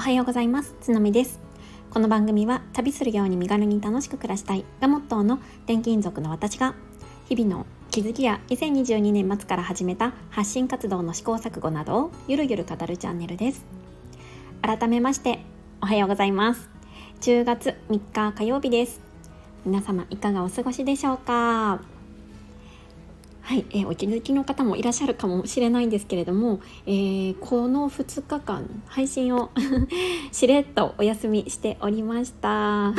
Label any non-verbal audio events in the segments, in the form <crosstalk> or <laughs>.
おはようございます。つのみです。この番組は旅するように身軽に楽しく暮らしたい。がモットーの転勤族の私が日々の気づきや2022年末から始めた発信活動の試行錯誤などをゆるゆる語るチャンネルです。改めましておはようございます。10月3日火曜日です。皆様いかがお過ごしでしょうか？はい、えー、お気づきの方もいらっしゃるかもしれないんですけれども、えー、この2日間配信を <laughs> しれっとお休みしておりました。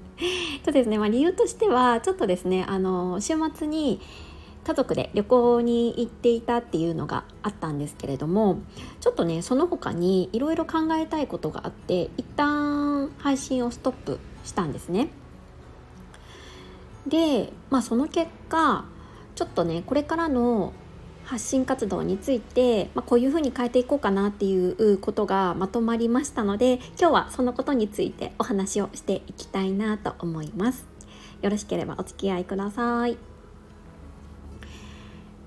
<laughs> とですね、まあ、理由としてはちょっとですねあの週末に家族で旅行に行っていたっていうのがあったんですけれどもちょっとねその他にいろいろ考えたいことがあって一旦配信をストップしたんですね。で、まあ、その結果ちょっとねこれからの発信活動について、まあ、こういうふうに変えていこうかなっていうことがまとまりましたので今日はそのことについてお話をしていきたいなと思います。よろしければお付き合いください。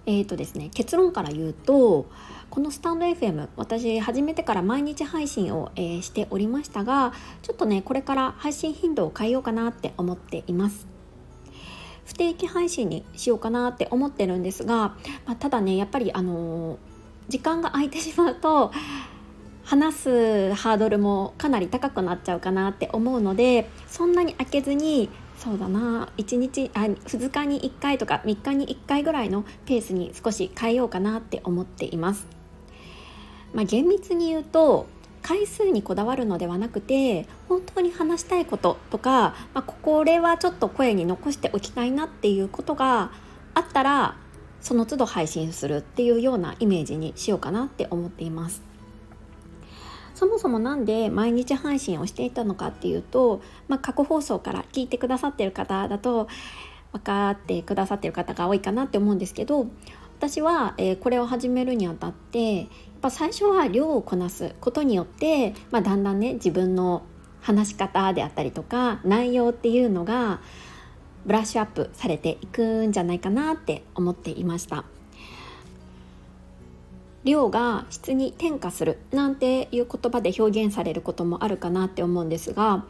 えーとですね結論から言うとこのスタンド FM 私始めてから毎日配信を、えー、しておりましたがちょっとねこれから配信頻度を変えようかなって思っています。不定期配信にしようかなって思ってるんですが、まあ、ただねやっぱりあの時間が空いてしまうと話すハードルもかなり高くなっちゃうかなって思うのでそんなに開けずにそうだな1日あ2日に1回とか3日に1回ぐらいのペースに少し変えようかなって思っています。まあ、厳密に言うと回数にこだわるのではなくて本当に話したいこととか、まあ、これはちょっと声に残しておきたいなっていうことがあったらその都度配信するっていうようなイメージにしようかなって思っています。そもそも何で毎日配信をしていたのかっていうと、まあ、過去放送から聞いてくださってる方だと分かってくださってる方が多いかなって思うんですけど私は、えー、これを始めるにあたってぱ最初は量をこなすことによって、まあ、だんだんね自分の話し方であったりとか内容っていうのがブラッシュアップされていくんじゃないかなって思っていました。量が質に転化するなんていう言葉で表現されることもあるかなって思うんですが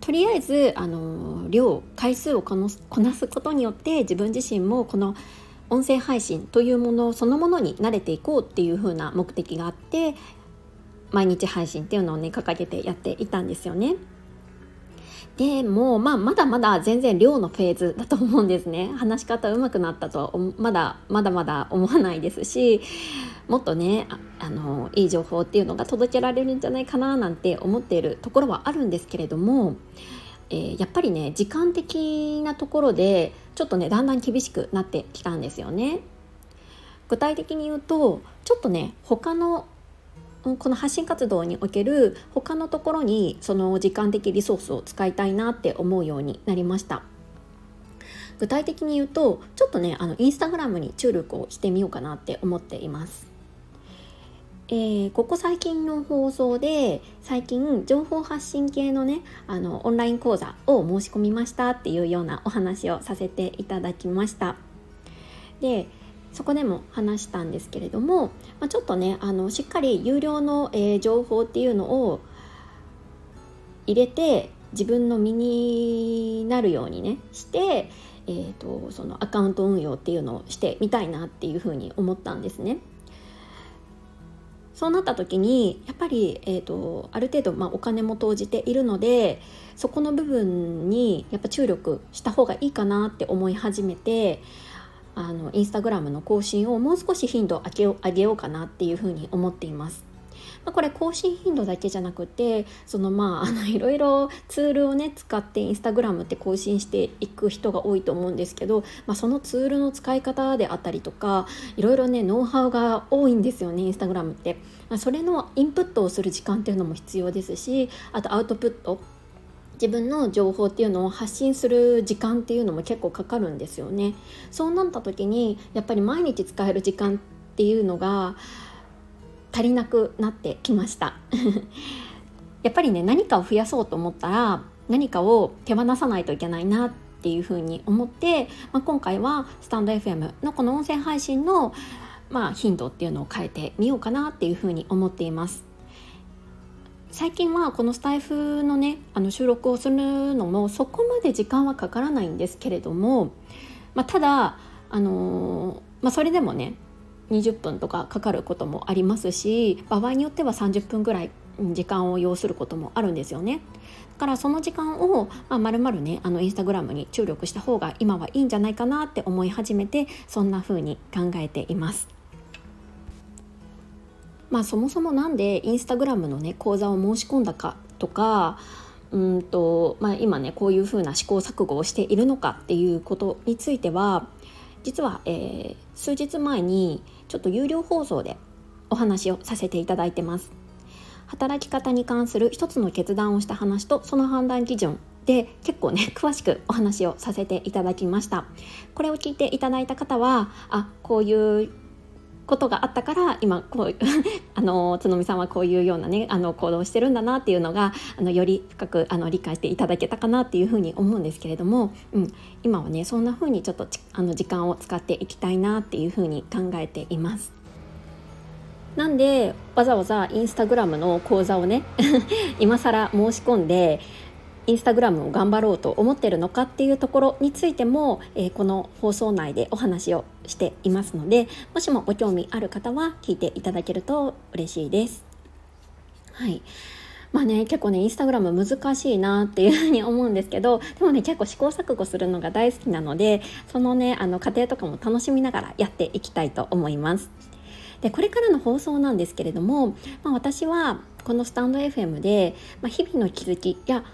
とりあえずあの量回数をこなすことによって自分自身もこの音声配信というものそのものに慣れていこうっていう風な目的があって毎日配信っていうのをね掲げてやっていたんですよね。でもまあまだまだ全然量のフェーズだと思うんですね話し方上手くなったとはまだまだまだ思わないですしもっとねあのいい情報っていうのが届けられるんじゃないかななんて思っているところはあるんですけれどもえー、やっぱりね時間的なところでちょっとねだんだん厳しくなってきたんですよね。具体的に言うとちょっとね他のこの発信活動における他のところにその時間的リソースを使いたいなって思うようになりました具体的に言うとちょっとねあのインスタグラムに注力をしてみようかなって思っていますえー、ここ最近の放送で最近情報発信系のねあのオンライン講座を申し込みましたっていうようなお話をさせていただきましたでそこでも話したんですけれども、まあ、ちょっとねあのしっかり有料の、えー、情報っていうのを入れて自分の身になるようにねして、えーとそのアカウント運用っていうのをしてみたいなっていうふうに思ったんですね。そうなった時にやっぱり、えーと、ある程度、まあ、お金も投じているのでそこの部分にやっぱ注力した方がいいかなって思い始めてあのインスタグラムの更新をもう少し頻度上げようかなっていうふうに思っています。まあ、これ更新頻度だけじゃなくてそのまああのいろいろツールをね使ってインスタグラムって更新していく人が多いと思うんですけど、まあ、そのツールの使い方であったりとかいろいろねノウハウが多いんですよねインスタグラムって。まあ、それのインプットをする時間っていうのも必要ですしあとアウトプット自分の情報っていうのを発信する時間っていうのも結構かかるんですよね。そうなった時にやっぱり毎日使える時間っていうのが足りなくなってきました。<laughs> やっぱりね何かを増やそうと思ったら何かを手放さないといけないなっていうふうに思って、まあ、今回はスタンド FM のこの音声配信の、まあ、頻度っていうのを変えてみようかなっていうふうに思っています。最近はこのスタイフのねあの収録をするのもそこまで時間はかからないんですけれども、まあ、ただ、あのー、まあ、それでもね20分とかかかることもありますし場合によっては30分ぐらい時間を要することもあるんですよね。だからその時間を、まあ、丸々ねあのインスタグラムに注力した方が今はいいんじゃないかなって思い始めてそんな風に考えています。まあそもそもなんでインスタグラムのね講座を申し込んだかとかうんと、まあ、今ねこういう風な試行錯誤をしているのかっていうことについては実は、えー、数日前にちょっと有料放送でお話をさせていただいてます。働き方に関する一つの決断をした話とその判断基準で結構ね <laughs> 詳しくお話をさせていただきました。これを聞いていただいた方はあこういうことがあったから今こう <laughs> あのつのみさんはこういうようなねあの行動をしてるんだなっていうのがあのより深くあの理解していただけたかなっていうふうに思うんですけれども、うん、今はねそんなふうにちょっとあの時間を使っていきたいなっていうふうに考えています。なんでわざわざインスタグラムの講座をね <laughs> 今更申し込んでインスタグラムを頑張ろうと思ってるのかっていうところについても、えー、この放送内でお話をしていますのでもしもご興味ある方は聞いていただけると嬉しいです。はいまあね結構ねインスタグラム難しいなっていうふうに思うんですけどでもね結構試行錯誤するのが大好きなのでそのねあの過程とかも楽しみながらやっていきたいと思います。でこれからの放送なんですけれども、まあ、私はこのスタンド FM で、まあ、日々の気づきや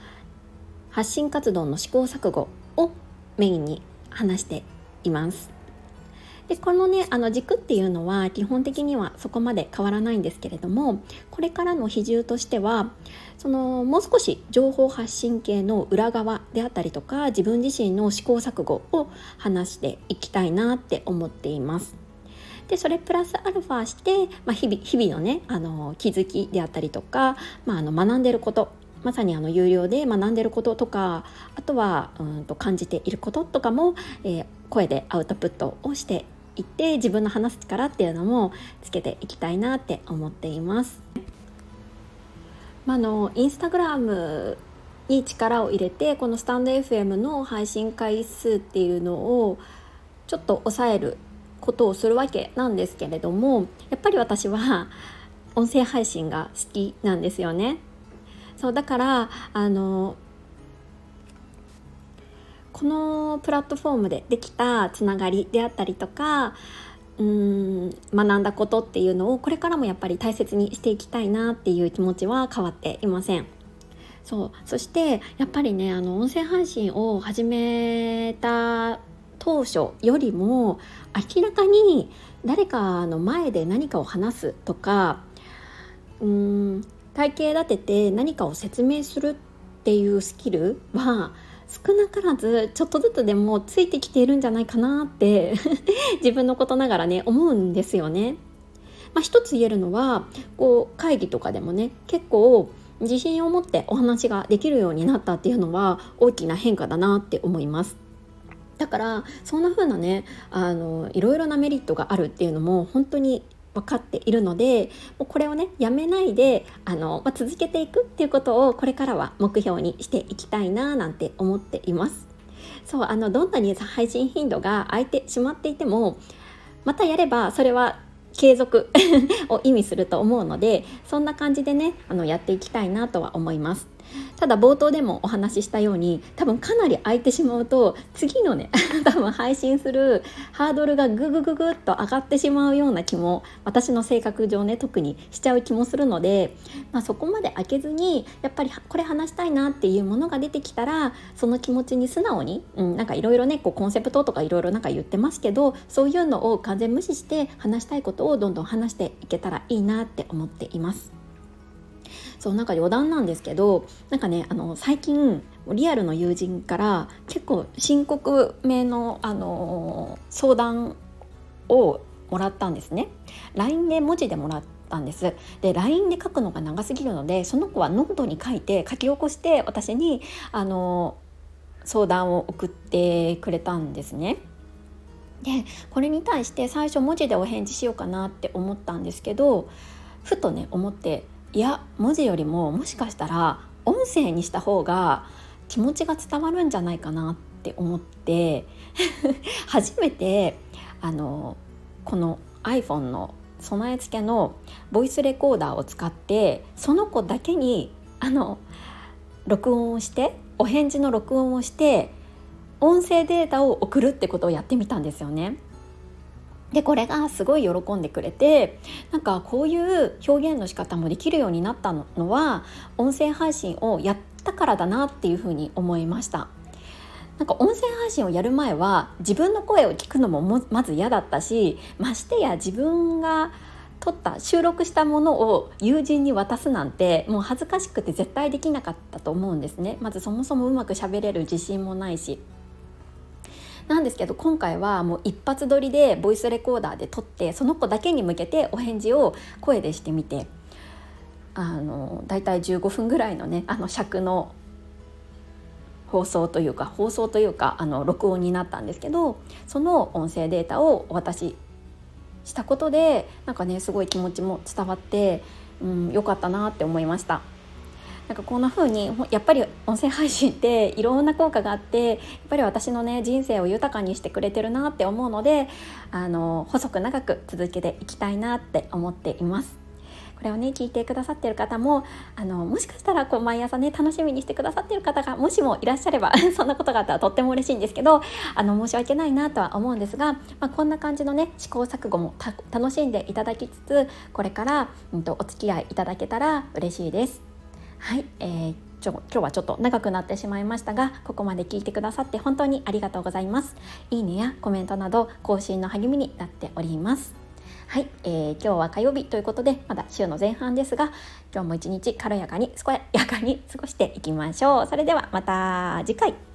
発信活動の試行錯誤をメインに話しています。でこのねあの軸っていうのは基本的にはそこまで変わらないんですけれどもこれからの比重としてはそのもう少し情報発信系の裏側であったりとか自分自身の試行錯誤を話していきたいなって思っています。でそれプラスアルファして、まあ、日々日々のねあの気づきであったりとか、まあ、あの学んでることまさにあの有料で学んでることとかあとはうんと感じていることとかも、えー、声でアウトプットをしていって自分の話す力っていうのもつけていきたいなって思っています。まあのインスタグラムに力を入れてこのスタンド FM の配信回数っていうのをちょっと抑えることをするわけなんですけれどもやっぱり私は音声配信が好きなんですよね。そうだからあのこのプラットフォームでできたつながりであったりとかうん学んだことっていうのをこれからもやっぱり大切にしていきたいなっていう気持ちは変わっていません。そうそしてやっぱりねあの音声配信を始めた当初よりも明らかに誰かの前で何かを話すとかうん体系立てて何かを説明するっていうスキルは少なからずちょっとずつでもついてきているんじゃないかなって <laughs> 自分のことながらね思うんですよね。まあ、一つ言えるのはこう会議とかでもね結構自信を持ってお話ができるようになったっていうのは大きな変化だなって思います。だからそんな風なねあのいろいろなメリットがあるっていうのも本当に分かっているのでもうこれをねやめないであの、まあ、続けていくっていうことをこれからは目標にしていきたいななんて思っています。そうあのどんなに配信頻度が空いてしまっていてもまたやればそれは継続 <laughs> を意味すると思うのでそんな感じでねあのやっていきたいなとは思います。ただ冒頭でもお話ししたように多分かなり空いてしまうと次のね <laughs> 多分配信するハードルがググググっと上がってしまうような気も私の性格上ね特にしちゃう気もするので、まあ、そこまで開けずにやっぱりこれ話したいなっていうものが出てきたらその気持ちに素直に、うん、なんかいろいろねこうコンセプトとかいろいろなんか言ってますけどそういうのを完全無視して話したいことをどんどん話していけたらいいなって思っています。そうなんか余談なんですけどなんかねあの最近リアルの友人から結構深刻めの、あの相談をもらったんですね LINE で文字でもらったんですで LINE で書くのが長すぎるのでその子はノートに書いて書き起こして私にあの相談を送ってくれたんですね。でこれに対して最初文字でお返事しようかなって思ったんですけどふとね思っていや文字よりももしかしたら音声にした方が気持ちが伝わるんじゃないかなって思って <laughs> 初めてあのこの iPhone の備え付けのボイスレコーダーを使ってその子だけにあの録音をしてお返事の録音をして音声データを送るってことをやってみたんですよね。でこれがすごい喜んでくれてなんかこういう表現の仕方もできるようになったのは音声配信をやったからだなっていうふうに思いました。なんか音声配信をやる前は自分の声を聞くのもまず嫌だったしましてや自分が撮った収録したものを友人に渡すなんてもう恥ずかしくて絶対できなかったと思うんですねまずそもそもうまく喋れる自信もないしなんですけど今回はもう一発撮りでボイスレコーダーで撮ってその子だけに向けてお返事を声でしてみてあのだいたい15分ぐらいのねあの尺の放送というか放送というかあの録音になったんですけどその音声データをお渡ししたことでなんかねすごい気持ちも伝わってうん、かったなって思いました。なんかこんな風にやっぱり音声配信っていろんな効果があってやっぱり私のね人生を豊かにしてくれてるなって思うのであの細く長く続けていきたいなって思っています。これをね聞いてくださってる方もあのもしかしたらこう毎朝ね楽しみにしてくださってる方がもしもいらっしゃれば <laughs> そんなことがあったらとっても嬉しいんですけどあの申し訳ないなとは思うんですが、まあ、こんな感じのね試行錯誤も楽しんでいただきつつこれから、うんと、お付き合いいただけたら嬉しいです。はい、えーちょ今日はちょっと長くなってしまいましたがここまで聞いてくださって本当にありがとうございます。いいねやコメントなど更新の励みになっております。はい、えー、今日は火曜日ということでまだ週の前半ですが今日も一日軽やかに健やかに過ごしていきましょう。それではまた次回。